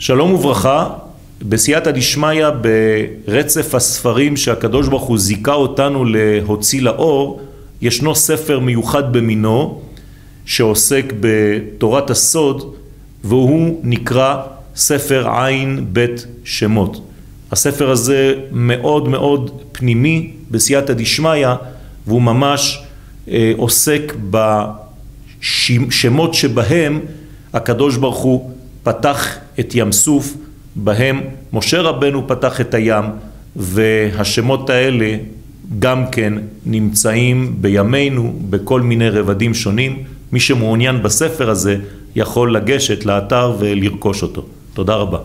שלום וברכה, בסייעתא דשמיא ברצף הספרים שהקדוש ברוך הוא זיכה אותנו להוציא לאור, ישנו ספר מיוחד במינו שעוסק בתורת הסוד והוא נקרא ספר עין בית שמות. הספר הזה מאוד מאוד פנימי בסייעתא דשמיא והוא ממש אה, עוסק בשמות שבהם הקדוש ברוך הוא פתח את ים סוף, בהם משה רבנו פתח את הים והשמות האלה גם כן נמצאים בימינו בכל מיני רבדים שונים. מי שמעוניין בספר הזה יכול לגשת לאתר ולרכוש אותו. תודה רבה.